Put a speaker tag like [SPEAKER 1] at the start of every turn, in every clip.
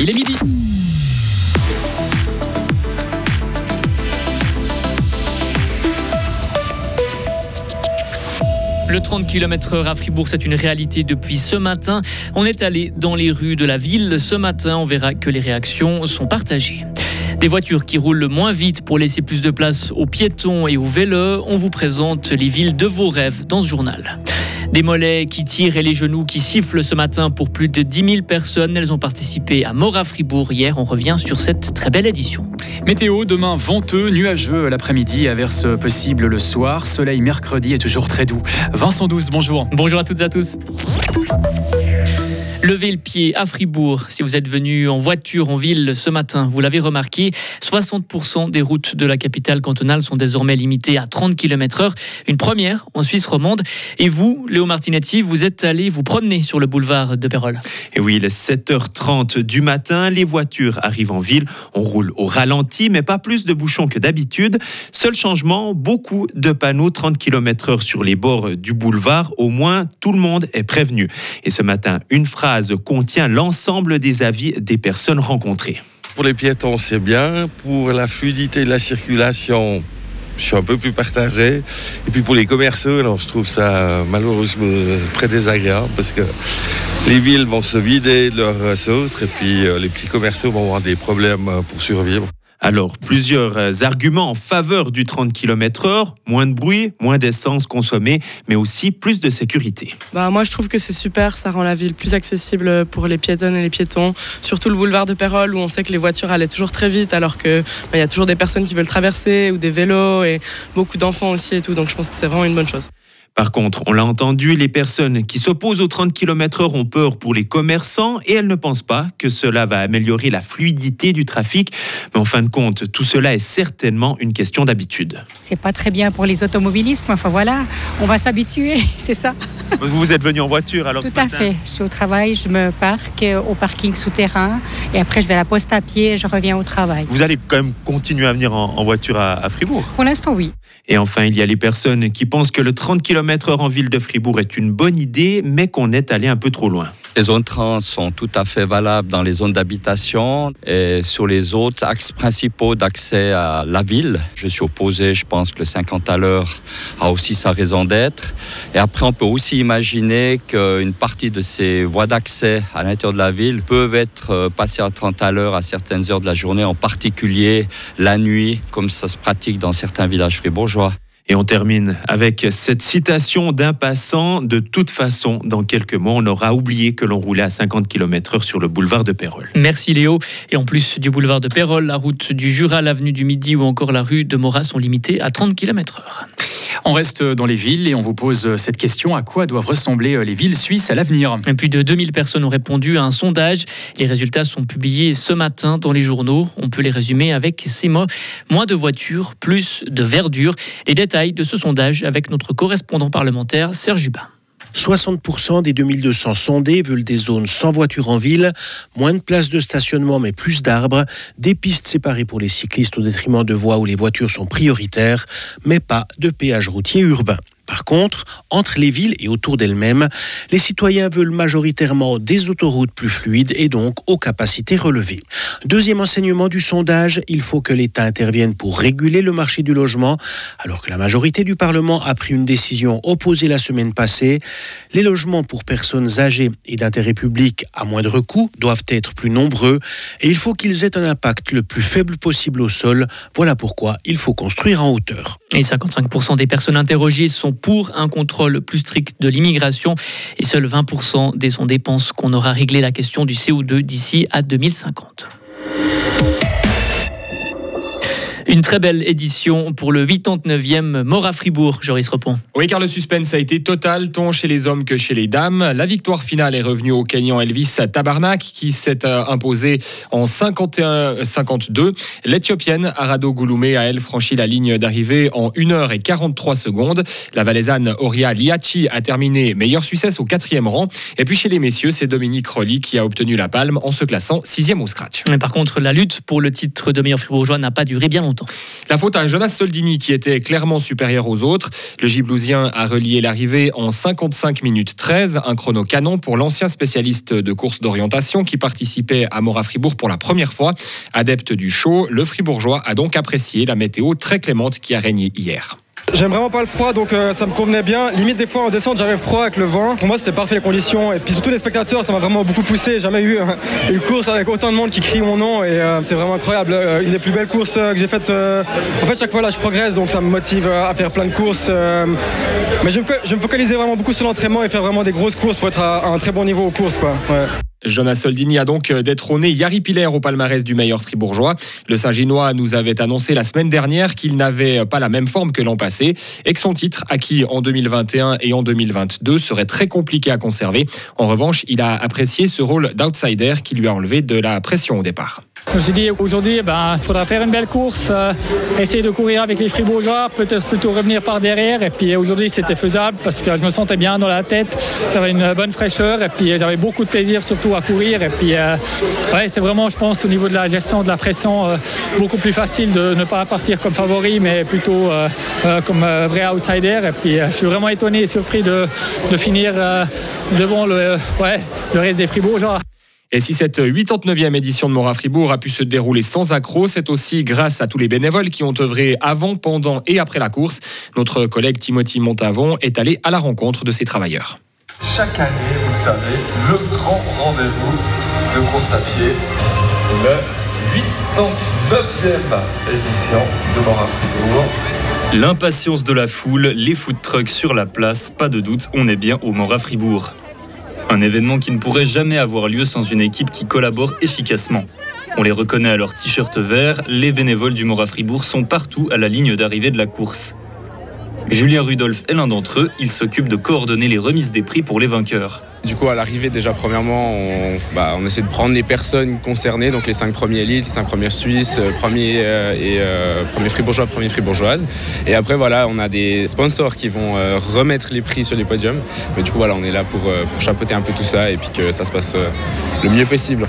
[SPEAKER 1] Il est midi. Le 30 km/h à Fribourg, c'est une réalité depuis ce matin. On est allé dans les rues de la ville. Ce matin, on verra que les réactions sont partagées. Des voitures qui roulent moins vite pour laisser plus de place aux piétons et aux vélos. On vous présente les villes de vos rêves dans ce journal. Des mollets qui tirent et les genoux qui sifflent ce matin pour plus de 10 000 personnes. Elles ont participé à Mora Fribourg hier. On revient sur cette très belle édition.
[SPEAKER 2] Météo, demain venteux, nuageux l'après-midi, averse possible le soir. Soleil mercredi est toujours très doux. Vincent 12, bonjour.
[SPEAKER 1] Bonjour à toutes et à tous. Levez le pied à Fribourg. Si vous êtes venu en voiture en ville ce matin, vous l'avez remarqué, 60% des routes de la capitale cantonale sont désormais limitées à 30 km/h. Une première en Suisse romande. Et vous, Léo Martinetti, vous êtes allé vous promener sur le boulevard de Pérol.
[SPEAKER 3] Et oui, il est 7h30 du matin. Les voitures arrivent en ville. On roule au ralenti, mais pas plus de bouchons que d'habitude. Seul changement, beaucoup de panneaux 30 km/h sur les bords du boulevard. Au moins, tout le monde est prévenu. Et ce matin, une phrase contient l'ensemble des avis des personnes rencontrées.
[SPEAKER 4] Pour les piétons, c'est bien. Pour la fluidité de la circulation, je suis un peu plus partagé. Et puis pour les commerçants, alors, je trouve ça malheureusement très désagréable parce que les villes vont se vider de leurs autres et puis euh, les petits commerçants vont avoir des problèmes pour survivre.
[SPEAKER 3] Alors, plusieurs euh, arguments en faveur du 30 km/h moins de bruit, moins d'essence consommée, mais aussi plus de sécurité.
[SPEAKER 5] Bah, moi, je trouve que c'est super. Ça rend la ville plus accessible pour les piétonnes et les piétons. Surtout le boulevard de Pérol où on sait que les voitures allaient toujours très vite, alors qu'il bah, y a toujours des personnes qui veulent traverser ou des vélos et beaucoup d'enfants aussi et tout. Donc, je pense que c'est vraiment une bonne chose.
[SPEAKER 3] Par contre, on l'a entendu, les personnes qui s'opposent aux 30 km/h ont peur pour les commerçants et elles ne pensent pas que cela va améliorer la fluidité du trafic. Mais en fin de compte, tout cela est certainement une question d'habitude.
[SPEAKER 6] C'est pas très bien pour les automobilistes, enfin voilà, on va s'habituer, c'est ça.
[SPEAKER 3] Vous êtes venu en voiture alors
[SPEAKER 6] Tout à fait. Je suis au travail, je me parque au parking souterrain et après je vais à la poste à pied et je reviens au travail.
[SPEAKER 3] Vous allez quand même continuer à venir en, voiture à, à Fribourg?
[SPEAKER 6] Pour l'instant, oui.
[SPEAKER 3] Et enfin, il y a les personnes qui pensent que le 30 km km en ville de Fribourg est une bonne idée, mais qu'on est allé un peu trop loin.
[SPEAKER 7] Les zones 30 sont tout à fait valables dans les zones d'habitation et sur les autres axes principaux d'accès à la ville. Je suis opposé, je pense que le 50 à l'heure a aussi sa raison d'être. Et après, on peut aussi imaginer qu'une partie de ces voies d'accès à l'intérieur de la ville peuvent être euh, passées à 30 à l'heure à certaines heures de la journée, en particulier la nuit, comme ça se pratique dans certains villages fribourgeois.
[SPEAKER 3] Et on termine avec cette citation d'un passant. De toute façon, dans quelques mois, on aura oublié que l'on roulait à 50 km/h sur le boulevard de Pérol.
[SPEAKER 1] Merci Léo. Et en plus du boulevard de Pérol, la route du Jura, l'avenue du Midi ou encore la rue de Morat sont limitées à 30 km/h.
[SPEAKER 2] On reste dans les villes et on vous pose cette question à quoi doivent ressembler les villes suisses à l'avenir?
[SPEAKER 1] Plus de 2000 personnes ont répondu à un sondage. Les résultats sont publiés ce matin dans les journaux. On peut les résumer avec ces mots moins de voitures, plus de verdure. Les détails de ce sondage avec notre correspondant parlementaire Serge Jubin.
[SPEAKER 8] 60% des 2200 sondés veulent des zones sans voiture en ville, moins de places de stationnement mais plus d'arbres, des pistes séparées pour les cyclistes au détriment de voies où les voitures sont prioritaires, mais pas de péage routier urbain. Par contre, entre les villes et autour d'elles-mêmes, les citoyens veulent majoritairement des autoroutes plus fluides et donc aux capacités relevées. Deuxième enseignement du sondage, il faut que l'État intervienne pour réguler le marché du logement, alors que la majorité du Parlement a pris une décision opposée la semaine passée. Les logements pour personnes âgées et d'intérêt public à moindre coût doivent être plus nombreux et il faut qu'ils aient un impact le plus faible possible au sol. Voilà pourquoi il faut construire en hauteur.
[SPEAKER 1] Et 55% des personnes interrogées sont pour un contrôle plus strict de l'immigration et seuls 20% des sondés pensent qu'on aura réglé la question du CO2 d'ici à 2050. Une très belle édition pour le 89e Mora Fribourg, Joris Repon.
[SPEAKER 9] Oui, car le suspense a été total, tant chez les hommes que chez les dames. La victoire finale est revenue au Kenyan Elvis Tabarnak, qui s'est euh, imposé en 51-52. L'Éthiopienne Arado Gouloumé a, elle, franchi la ligne d'arrivée en 1h43 secondes. La Valaisanne Oria Liachi a terminé meilleure Suissesse au quatrième rang. Et puis chez les messieurs, c'est Dominique Rolly qui a obtenu la palme en se classant sixième au scratch.
[SPEAKER 1] Mais par contre, la lutte pour le titre de meilleur fribourgeois n'a pas duré bien longtemps.
[SPEAKER 9] La faute à Jonas Soldini qui était clairement supérieur aux autres. Le Giblousien a relié l'arrivée en 55 minutes 13, un chrono canon pour l'ancien spécialiste de course d'orientation qui participait à Mora-Fribourg pour la première fois. Adepte du show, le Fribourgeois a donc apprécié la météo très clémente qui a régné hier.
[SPEAKER 10] J'aime vraiment pas le froid, donc euh, ça me convenait bien. Limite, des fois en descente, j'avais froid avec le vent. Pour moi, c'était parfait les conditions. Et puis surtout, les spectateurs, ça m'a vraiment beaucoup poussé. J'ai jamais eu euh, une course avec autant de monde qui crie mon nom. Et euh, c'est vraiment incroyable. Euh, une des plus belles courses euh, que j'ai faites. En fait, chaque fois là, je progresse, donc ça me motive à faire plein de courses. Mais je me, focaliser vraiment beaucoup sur l'entraînement et faire vraiment des grosses courses pour être à, à un très bon niveau aux courses. Quoi. Ouais.
[SPEAKER 9] Jonas Soldini a donc détrôné Yari Piller au palmarès du meilleur fribourgeois. Le Saint-Ginois nous avait annoncé la semaine dernière qu'il n'avait pas la même forme que l'an passé et que son titre, acquis en 2021 et en 2022, serait très compliqué à conserver. En revanche, il a apprécié ce rôle d'outsider qui lui a enlevé de la pression au départ.
[SPEAKER 11] Je me suis dit aujourd'hui, ben, il faudra faire une belle course, euh, essayer de courir avec les Fribourgeois, peut-être plutôt revenir par derrière. Et puis aujourd'hui, c'était faisable parce que je me sentais bien dans la tête, j'avais une bonne fraîcheur et puis j'avais beaucoup de plaisir surtout à courir. Et puis, euh, ouais, c'est vraiment, je pense, au niveau de la gestion de la pression, euh, beaucoup plus facile de ne pas partir comme favori, mais plutôt comme vrai outsider. Et puis, je suis vraiment étonné et surpris de, finir devant le, ouais, le reste des Fribourgeois.
[SPEAKER 9] Et si cette 89e édition de Mora Fribourg a pu se dérouler sans accroc, c'est aussi grâce à tous les bénévoles qui ont œuvré avant, pendant et après la course. Notre collègue Timothy Montavon est allé à la rencontre de ces travailleurs.
[SPEAKER 12] Chaque année, vous le savez, le grand rendez-vous de course à pied, le 89e édition de Mora Fribourg.
[SPEAKER 13] L'impatience de la foule, les food trucks sur la place, pas de doute, on est bien au Mora Fribourg. Un événement qui ne pourrait jamais avoir lieu sans une équipe qui collabore efficacement. On les reconnaît à leur t-shirt vert, les bénévoles du Mora Fribourg sont partout à la ligne d'arrivée de la course. Julien Rudolph est l'un d'entre eux, il s'occupe de coordonner les remises des prix pour les vainqueurs.
[SPEAKER 14] Du coup, à l'arrivée, déjà, premièrement, on, bah, essaie de prendre les personnes concernées, donc les cinq premiers élites, les cinq premières Suisses, euh, premiers euh, et euh, premiers fribourgeois, premiers fribourgeoises. Et après, voilà, on a des sponsors qui vont remettre les prix sur les podiums. Mais du coup, voilà, on est là pour, pour chapeauter un peu tout ça et puis que ça se passe le mieux possible.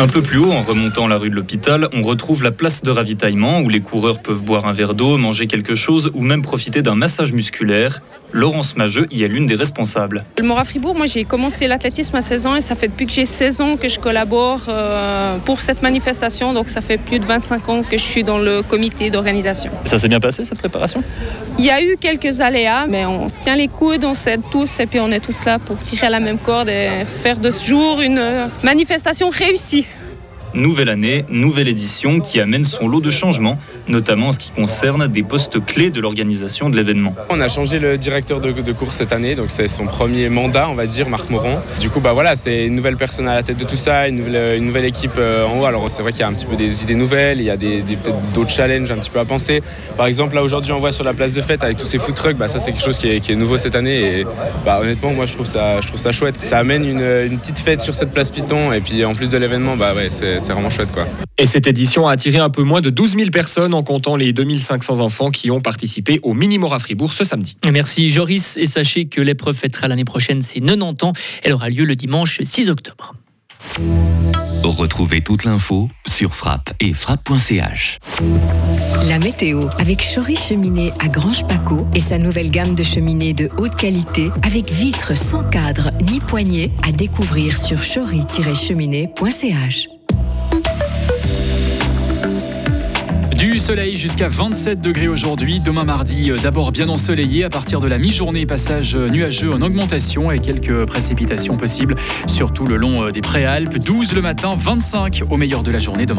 [SPEAKER 13] Un peu plus haut, en remontant la rue de l'hôpital, on retrouve la place de ravitaillement où les coureurs peuvent boire un verre d'eau, manger quelque chose ou même profiter d'un massage musculaire. Laurence Mageux y est l'une des responsables.
[SPEAKER 15] Le Mora Fribourg, moi j'ai commencé l'athlétisme à 16 ans et ça fait depuis que j'ai 16 ans que je collabore euh, pour cette manifestation. Donc ça fait plus de 25 ans que je suis dans le comité d'organisation.
[SPEAKER 13] Ça s'est bien passé cette préparation?
[SPEAKER 15] Il y a eu quelques aléas, mais on se tient les coudes, on s'aide tous et puis on est tous là pour tirer à la même corde et faire de ce jour une euh, manifestation réussie.
[SPEAKER 13] Nouvelle année, nouvelle édition qui amène son lot de changements, notamment en ce qui concerne des postes clés de l'organisation de l'événement.
[SPEAKER 14] On a changé le directeur de, course cette année, donc c'est son premier mandat, on va dire, Marc Moron. Du coup, bah voilà, c'est une nouvelle personne à la tête de tout ça, une nouvelle, équipe euh, en haut. Alors c'est vrai qu'il y a un petit peu des idées nouvelles, il y a des, peut-être d'autres challenges un petit peu à penser. Par exemple, là aujourd'hui, on voit sur la place de fête avec tous ces food trucks, bah ça c'est quelque chose qui est, qui est nouveau cette année et bah honnêtement, moi je trouve ça, je trouve ça chouette. Ça amène une, une petite fête sur cette place Python et puis en plus de l'événement, bah ouais, c'est c'est vraiment chouette quoi.
[SPEAKER 9] Et cette édition a attiré un peu moins de 12 000 personnes en comptant les 2500 enfants qui ont participé au Mini Mora Fribourg ce samedi.
[SPEAKER 1] Merci Joris et sachez que l'épreuve fêtera l'année prochaine ses 90 ans. Elle aura lieu le dimanche 6 octobre.
[SPEAKER 16] Retrouvez toute l'info sur frappe et frappe.ch.
[SPEAKER 17] La météo avec Chory Cheminée à Grange Paco et sa nouvelle gamme de cheminées de haute qualité avec vitres sans cadre ni poignée à découvrir sur chory-cheminée.ch.
[SPEAKER 2] Soleil jusqu'à 27 degrés aujourd'hui. Demain mardi, euh, d'abord bien ensoleillé. À partir de la mi-journée, passage euh, nuageux en augmentation et quelques précipitations possibles, surtout le long euh, des Préalpes. 12 le matin, 25 au meilleur de la journée demain.